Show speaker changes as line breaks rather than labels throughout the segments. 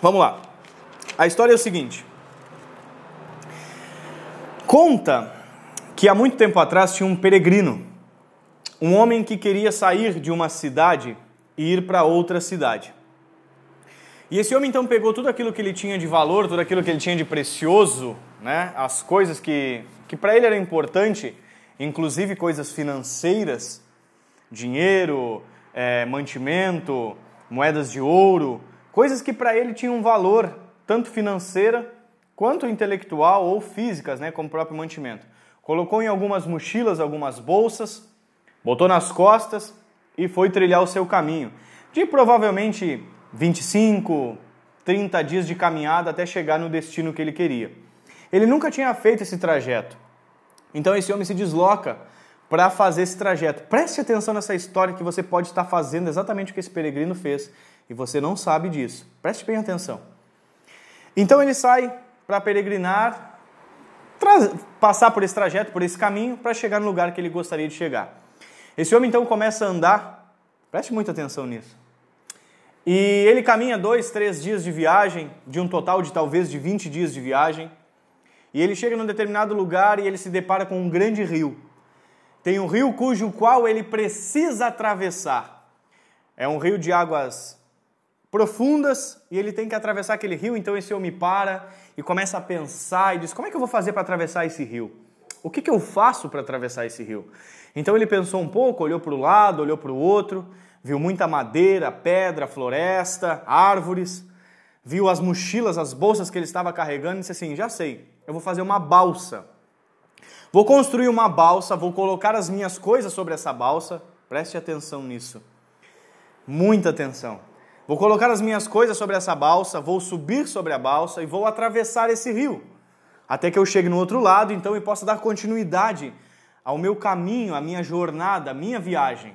Vamos lá. A história é o seguinte. Conta que há muito tempo atrás tinha um peregrino, um homem que queria sair de uma cidade e ir para outra cidade. E esse homem então pegou tudo aquilo que ele tinha de valor, tudo aquilo que ele tinha de precioso, né, as coisas que, que para ele era importante, inclusive coisas financeiras, dinheiro, é, mantimento, moedas de ouro, coisas que para ele tinham valor, tanto financeira quanto intelectual ou físicas, né, como o próprio mantimento. Colocou em algumas mochilas, algumas bolsas, botou nas costas e foi trilhar o seu caminho. De provavelmente 25, 30 dias de caminhada até chegar no destino que ele queria. Ele nunca tinha feito esse trajeto. Então esse homem se desloca para fazer esse trajeto. Preste atenção nessa história que você pode estar fazendo exatamente o que esse peregrino fez e você não sabe disso. Preste bem atenção. Então ele sai para peregrinar, passar por esse trajeto, por esse caminho, para chegar no lugar que ele gostaria de chegar. Esse homem então começa a andar, preste muita atenção nisso. E ele caminha dois, três dias de viagem, de um total de talvez de 20 dias de viagem. E ele chega num determinado lugar e ele se depara com um grande rio. Tem um rio cujo qual ele precisa atravessar. É um rio de águas profundas e ele tem que atravessar aquele rio, então esse homem para e começa a pensar e diz: Como é que eu vou fazer para atravessar esse rio? O que, que eu faço para atravessar esse rio? Então ele pensou um pouco, olhou para o lado, olhou para o outro, viu muita madeira, pedra, floresta, árvores, viu as mochilas, as bolsas que ele estava carregando e disse assim: Já sei, eu vou fazer uma balsa. Vou construir uma balsa, vou colocar as minhas coisas sobre essa balsa. Preste atenção nisso. Muita atenção. Vou colocar as minhas coisas sobre essa balsa, vou subir sobre a balsa e vou atravessar esse rio. Até que eu chegue no outro lado, então, e possa dar continuidade ao meu caminho, à minha jornada, à minha viagem.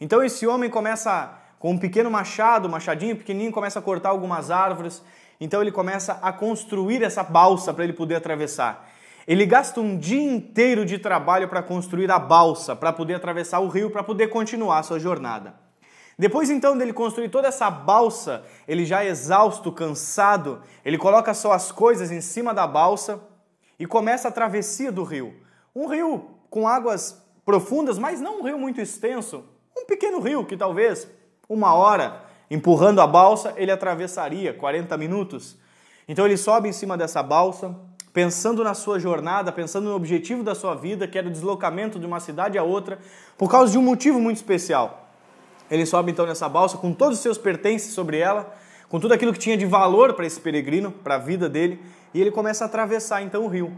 Então esse homem começa com um pequeno machado, machadinho pequenininho, começa a cortar algumas árvores. Então ele começa a construir essa balsa para ele poder atravessar. Ele gasta um dia inteiro de trabalho para construir a balsa, para poder atravessar o rio, para poder continuar a sua jornada. Depois então dele construir toda essa balsa, ele já exausto, cansado, ele coloca suas coisas em cima da balsa e começa a travessia do rio. Um rio com águas profundas, mas não um rio muito extenso, um pequeno rio que talvez uma hora empurrando a balsa ele atravessaria 40 minutos. Então ele sobe em cima dessa balsa, pensando na sua jornada, pensando no objetivo da sua vida, que era o deslocamento de uma cidade a outra, por causa de um motivo muito especial. Ele sobe então nessa balsa com todos os seus pertences sobre ela, com tudo aquilo que tinha de valor para esse peregrino, para a vida dele, e ele começa a atravessar então o rio.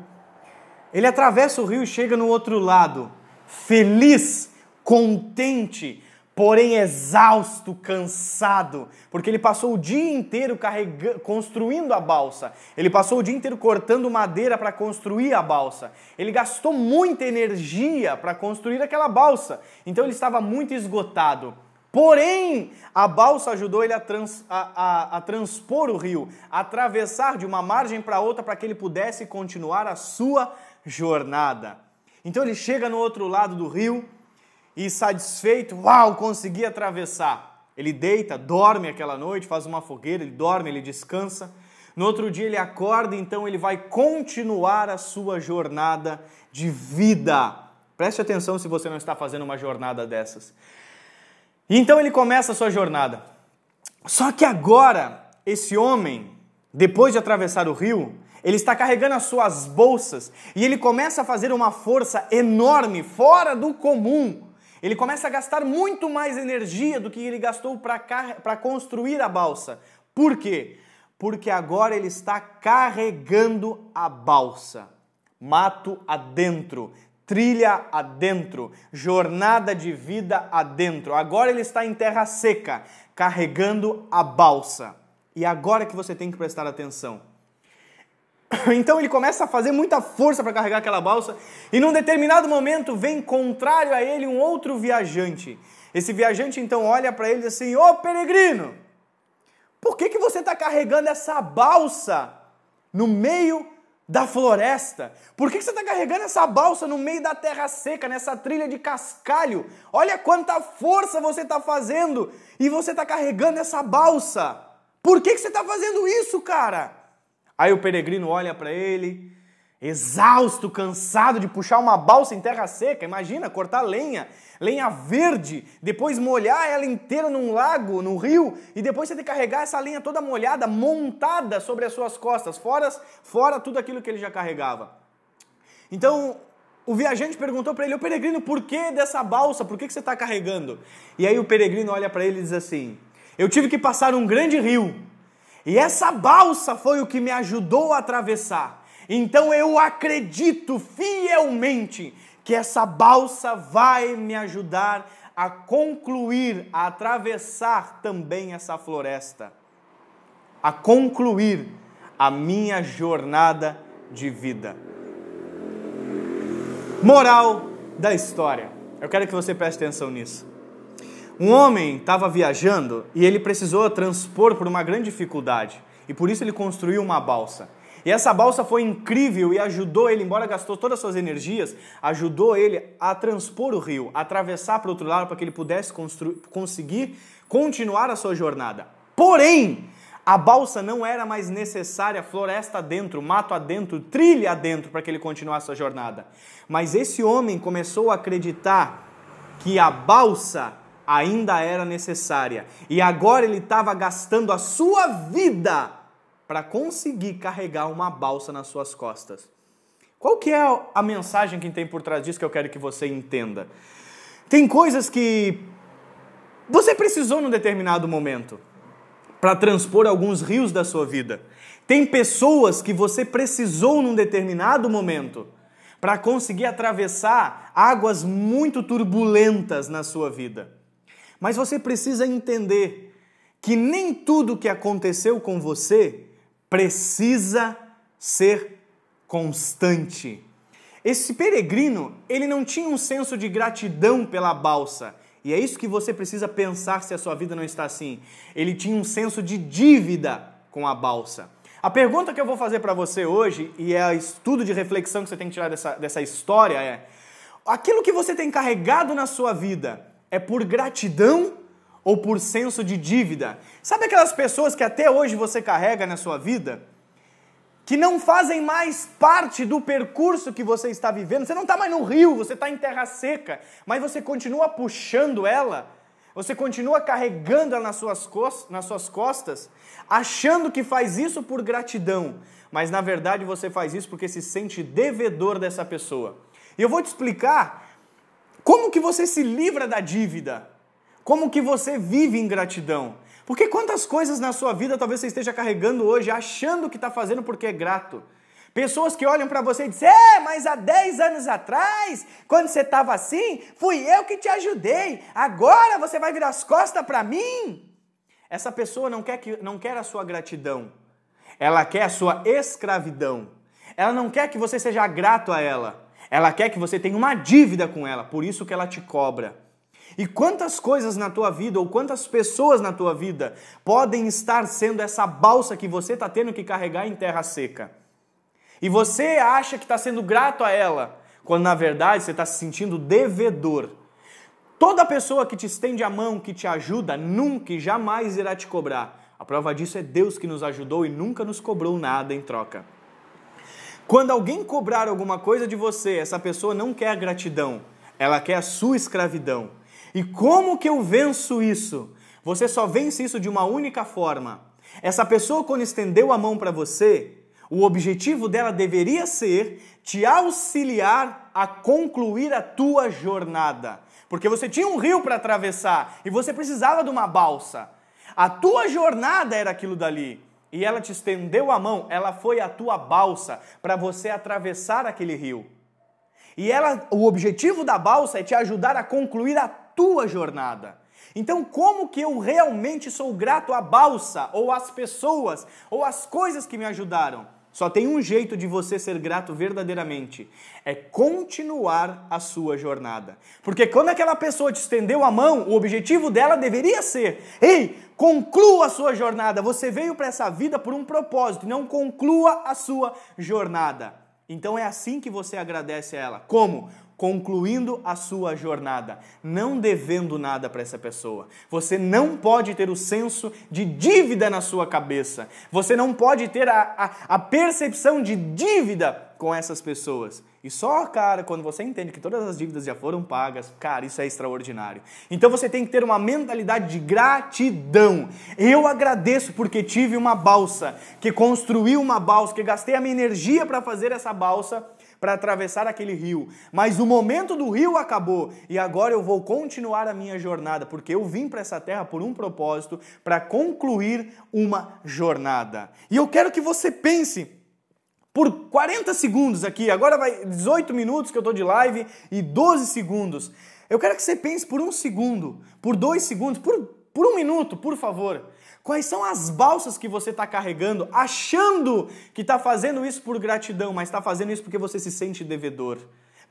Ele atravessa o rio e chega no outro lado, feliz, contente, porém exausto, cansado, porque ele passou o dia inteiro construindo a balsa. Ele passou o dia inteiro cortando madeira para construir a balsa. Ele gastou muita energia para construir aquela balsa. Então ele estava muito esgotado. Porém, a balsa ajudou ele a, trans, a, a, a transpor o rio, a atravessar de uma margem para outra para que ele pudesse continuar a sua jornada. Então ele chega no outro lado do rio e satisfeito, uau, consegui atravessar. Ele deita, dorme aquela noite, faz uma fogueira, ele dorme, ele descansa. No outro dia ele acorda, então ele vai continuar a sua jornada de vida. Preste atenção se você não está fazendo uma jornada dessas. E então ele começa a sua jornada. Só que agora, esse homem, depois de atravessar o rio, ele está carregando as suas bolsas e ele começa a fazer uma força enorme, fora do comum. Ele começa a gastar muito mais energia do que ele gastou para construir a balsa. Por quê? Porque agora ele está carregando a balsa. Mato adentro, trilha adentro, jornada de vida adentro. Agora ele está em terra seca, carregando a balsa. E agora que você tem que prestar atenção. Então ele começa a fazer muita força para carregar aquela balsa e num determinado momento vem contrário a ele um outro viajante. Esse viajante então olha para ele assim: Ô peregrino, por que, que você está carregando essa balsa no meio da floresta? Por que, que você está carregando essa balsa no meio da terra seca, nessa trilha de cascalho? Olha quanta força você está fazendo e você está carregando essa balsa. Por que, que você está fazendo isso, cara? Aí o peregrino olha para ele, exausto, cansado de puxar uma balsa em terra seca. Imagina, cortar lenha, lenha verde, depois molhar ela inteira num lago, num rio, e depois você tem que carregar essa lenha toda molhada, montada sobre as suas costas, fora, fora tudo aquilo que ele já carregava. Então, o viajante perguntou para ele, o peregrino, por que dessa balsa? Por que, que você está carregando? E aí o peregrino olha para ele e diz assim: Eu tive que passar um grande rio e essa balsa foi o que me ajudou a atravessar. Então eu acredito fielmente que essa balsa vai me ajudar a concluir, a atravessar também essa floresta, a concluir a minha jornada de vida. Moral da história. Eu quero que você preste atenção nisso. Um homem estava viajando e ele precisou transpor por uma grande dificuldade. E por isso ele construiu uma balsa. E essa balsa foi incrível e ajudou ele, embora gastou todas as suas energias, ajudou ele a transpor o rio, a atravessar para o outro lado para que ele pudesse conseguir continuar a sua jornada. Porém, a balsa não era mais necessária, floresta adentro, mato adentro, trilha adentro para que ele continuasse a jornada. Mas esse homem começou a acreditar que a balsa ainda era necessária. E agora ele estava gastando a sua vida para conseguir carregar uma balsa nas suas costas. Qual que é a mensagem que tem por trás disso que eu quero que você entenda? Tem coisas que você precisou num determinado momento para transpor alguns rios da sua vida. Tem pessoas que você precisou num determinado momento para conseguir atravessar águas muito turbulentas na sua vida. Mas você precisa entender que nem tudo que aconteceu com você precisa ser constante. Esse peregrino, ele não tinha um senso de gratidão pela balsa. E é isso que você precisa pensar se a sua vida não está assim. Ele tinha um senso de dívida com a balsa. A pergunta que eu vou fazer para você hoje, e é o estudo de reflexão que você tem que tirar dessa, dessa história, é: aquilo que você tem carregado na sua vida, é por gratidão ou por senso de dívida? Sabe aquelas pessoas que até hoje você carrega na sua vida? Que não fazem mais parte do percurso que você está vivendo. Você não está mais no rio, você está em terra seca, mas você continua puxando ela, você continua carregando ela nas suas, costas, nas suas costas, achando que faz isso por gratidão, mas na verdade você faz isso porque se sente devedor dessa pessoa. E eu vou te explicar como que você se livra da dívida? Como que você vive em gratidão? Porque quantas coisas na sua vida talvez você esteja carregando hoje achando que está fazendo porque é grato? Pessoas que olham para você e dizem: É, mas há 10 anos atrás, quando você estava assim, fui eu que te ajudei. Agora você vai virar as costas para mim? Essa pessoa não quer, que, não quer a sua gratidão, ela quer a sua escravidão. Ela não quer que você seja grato a ela. Ela quer que você tenha uma dívida com ela, por isso que ela te cobra. E quantas coisas na tua vida, ou quantas pessoas na tua vida, podem estar sendo essa balsa que você está tendo que carregar em terra seca? E você acha que está sendo grato a ela, quando na verdade você está se sentindo devedor. Toda pessoa que te estende a mão, que te ajuda, nunca e jamais irá te cobrar. A prova disso é Deus que nos ajudou e nunca nos cobrou nada em troca. Quando alguém cobrar alguma coisa de você, essa pessoa não quer gratidão, ela quer a sua escravidão. E como que eu venço isso? Você só vence isso de uma única forma. Essa pessoa, quando estendeu a mão para você, o objetivo dela deveria ser te auxiliar a concluir a tua jornada. Porque você tinha um rio para atravessar e você precisava de uma balsa. A tua jornada era aquilo dali e ela te estendeu a mão, ela foi a tua balsa para você atravessar aquele rio. E ela, o objetivo da balsa é te ajudar a concluir a tua jornada. Então, como que eu realmente sou grato à balsa, ou às pessoas, ou às coisas que me ajudaram? Só tem um jeito de você ser grato verdadeiramente: é continuar a sua jornada. Porque quando aquela pessoa te estendeu a mão, o objetivo dela deveria ser: ei, conclua a sua jornada. Você veio para essa vida por um propósito, não conclua a sua jornada. Então é assim que você agradece a ela. Como? Concluindo a sua jornada, não devendo nada para essa pessoa. Você não pode ter o senso de dívida na sua cabeça. Você não pode ter a, a, a percepção de dívida com essas pessoas. E só, cara, quando você entende que todas as dívidas já foram pagas, cara, isso é extraordinário. Então você tem que ter uma mentalidade de gratidão. Eu agradeço porque tive uma balsa, que construí uma balsa, que gastei a minha energia para fazer essa balsa para atravessar aquele rio. Mas o momento do rio acabou e agora eu vou continuar a minha jornada, porque eu vim para essa terra por um propósito, para concluir uma jornada. E eu quero que você pense por 40 segundos aqui, agora vai 18 minutos que eu estou de live e 12 segundos. Eu quero que você pense por um segundo, por dois segundos, por, por um minuto, por favor. Quais são as balsas que você está carregando, achando que está fazendo isso por gratidão, mas está fazendo isso porque você se sente devedor?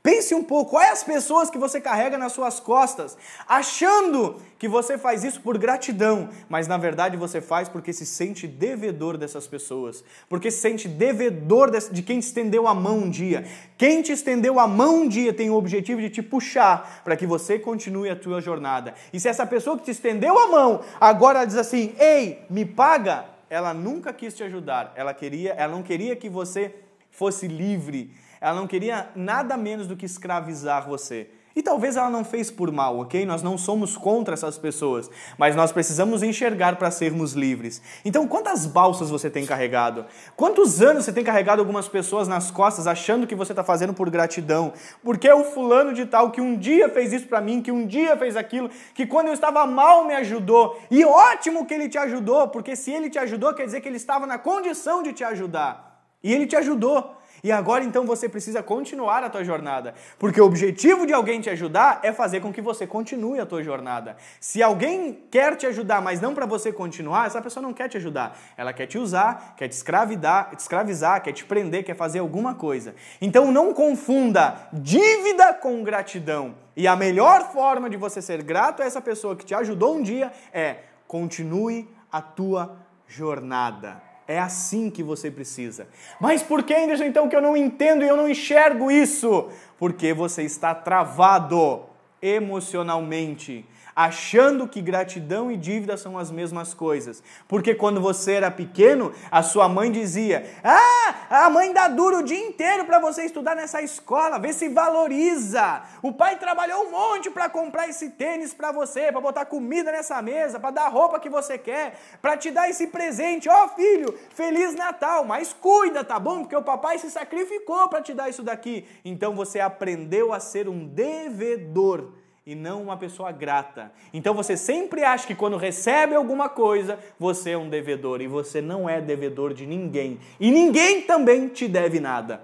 Pense um pouco, quais as pessoas que você carrega nas suas costas, achando que você faz isso por gratidão, mas na verdade você faz porque se sente devedor dessas pessoas, porque se sente devedor de quem te estendeu a mão um dia. Quem te estendeu a mão um dia tem o objetivo de te puxar para que você continue a tua jornada. E se essa pessoa que te estendeu a mão agora diz assim: "Ei, me paga", ela nunca quis te ajudar. Ela queria, ela não queria que você fosse livre ela não queria nada menos do que escravizar você. E talvez ela não fez por mal, ok? Nós não somos contra essas pessoas, mas nós precisamos enxergar para sermos livres. Então, quantas balsas você tem carregado? Quantos anos você tem carregado algumas pessoas nas costas achando que você está fazendo por gratidão? Porque é o fulano de tal que um dia fez isso para mim, que um dia fez aquilo, que quando eu estava mal me ajudou. E ótimo que ele te ajudou, porque se ele te ajudou, quer dizer que ele estava na condição de te ajudar. E ele te ajudou. E agora então você precisa continuar a tua jornada, porque o objetivo de alguém te ajudar é fazer com que você continue a tua jornada. Se alguém quer te ajudar, mas não para você continuar, essa pessoa não quer te ajudar. Ela quer te usar, quer te escravidar, te escravizar, quer te prender, quer fazer alguma coisa. Então não confunda dívida com gratidão. E a melhor forma de você ser grato a essa pessoa que te ajudou um dia é continue a tua jornada. É assim que você precisa. Mas por que, Anderson, então, que eu não entendo e eu não enxergo isso? Porque você está travado emocionalmente achando que gratidão e dívida são as mesmas coisas. Porque quando você era pequeno, a sua mãe dizia: Ah, a mãe dá duro o dia inteiro para você estudar nessa escola, vê se valoriza. O pai trabalhou um monte para comprar esse tênis para você, para botar comida nessa mesa, para dar a roupa que você quer, para te dar esse presente. Ó oh, filho, feliz Natal, mas cuida, tá bom? Porque o papai se sacrificou para te dar isso daqui. Então você aprendeu a ser um devedor e não uma pessoa grata. Então você sempre acha que quando recebe alguma coisa, você é um devedor e você não é devedor de ninguém. E ninguém também te deve nada.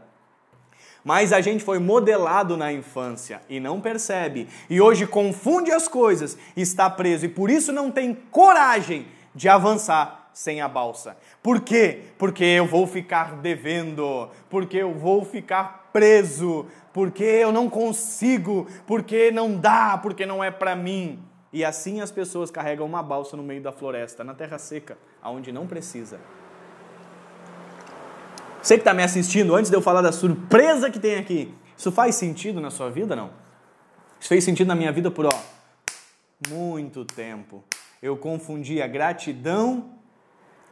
Mas a gente foi modelado na infância e não percebe. E hoje confunde as coisas, está preso e por isso não tem coragem de avançar sem a balsa. Por quê? Porque eu vou ficar devendo, porque eu vou ficar preso, porque eu não consigo, porque não dá, porque não é para mim. E assim as pessoas carregam uma balsa no meio da floresta, na terra seca, aonde não precisa. Você que está me assistindo, antes de eu falar da surpresa que tem aqui, isso faz sentido na sua vida, não? Isso fez sentido na minha vida por, ó, muito tempo. Eu confundia gratidão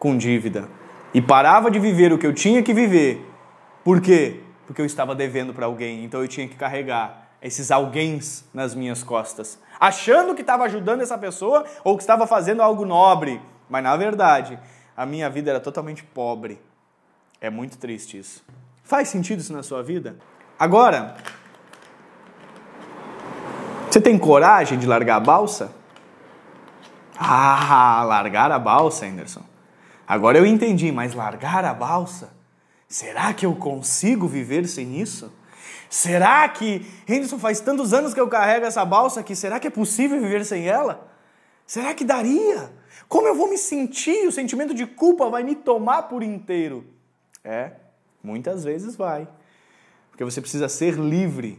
com dívida. E parava de viver o que eu tinha que viver. Por quê? Porque eu estava devendo para alguém, então eu tinha que carregar esses alguém nas minhas costas, achando que estava ajudando essa pessoa ou que estava fazendo algo nobre, mas na verdade a minha vida era totalmente pobre. É muito triste isso. Faz sentido isso na sua vida? Agora, você tem coragem de largar a balsa? Ah, largar a balsa, Anderson. Agora eu entendi, mas largar a balsa? Será que eu consigo viver sem isso? Será que, Henderson, faz tantos anos que eu carrego essa balsa aqui, será que é possível viver sem ela? Será que daria? Como eu vou me sentir? O sentimento de culpa vai me tomar por inteiro. É, muitas vezes vai. Porque você precisa ser livre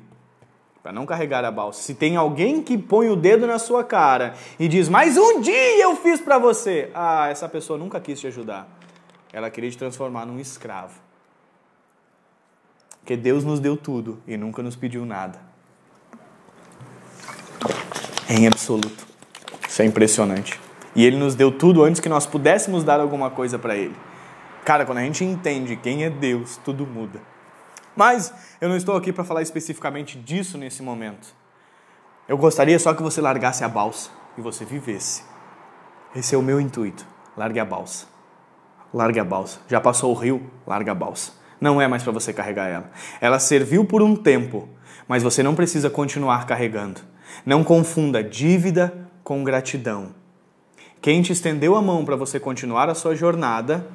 para não carregar a balsa. Se tem alguém que põe o dedo na sua cara e diz: "Mas um dia eu fiz para você". Ah, essa pessoa nunca quis te ajudar. Ela queria te transformar num escravo. Porque Deus nos deu tudo e nunca nos pediu nada. Em absoluto. Isso é impressionante. E ele nos deu tudo antes que nós pudéssemos dar alguma coisa para ele. Cara, quando a gente entende quem é Deus, tudo muda. Mas eu não estou aqui para falar especificamente disso nesse momento. Eu gostaria só que você largasse a balsa e você vivesse. Esse é o meu intuito. Largue a balsa. Largue a balsa. Já passou o rio? Larga a balsa. Não é mais para você carregar ela. Ela serviu por um tempo, mas você não precisa continuar carregando. Não confunda dívida com gratidão. Quem te estendeu a mão para você continuar a sua jornada,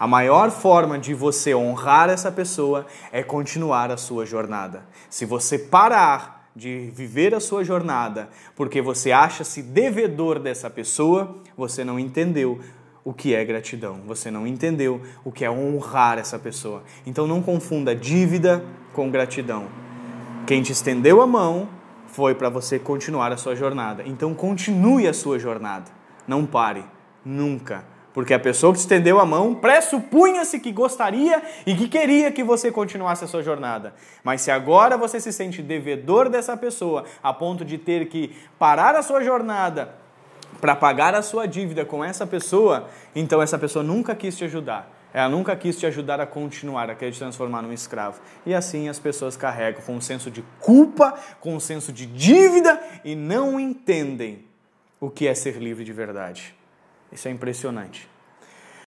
a maior forma de você honrar essa pessoa é continuar a sua jornada. Se você parar de viver a sua jornada porque você acha-se devedor dessa pessoa, você não entendeu o que é gratidão, você não entendeu o que é honrar essa pessoa. Então não confunda dívida com gratidão. Quem te estendeu a mão foi para você continuar a sua jornada. Então continue a sua jornada. Não pare, nunca. Porque a pessoa que te estendeu a mão pressupunha-se que gostaria e que queria que você continuasse a sua jornada. Mas se agora você se sente devedor dessa pessoa, a ponto de ter que parar a sua jornada para pagar a sua dívida com essa pessoa, então essa pessoa nunca quis te ajudar. Ela nunca quis te ajudar a continuar, a querer te transformar num escravo. E assim as pessoas carregam com um senso de culpa, com um senso de dívida e não entendem o que é ser livre de verdade. Isso é impressionante.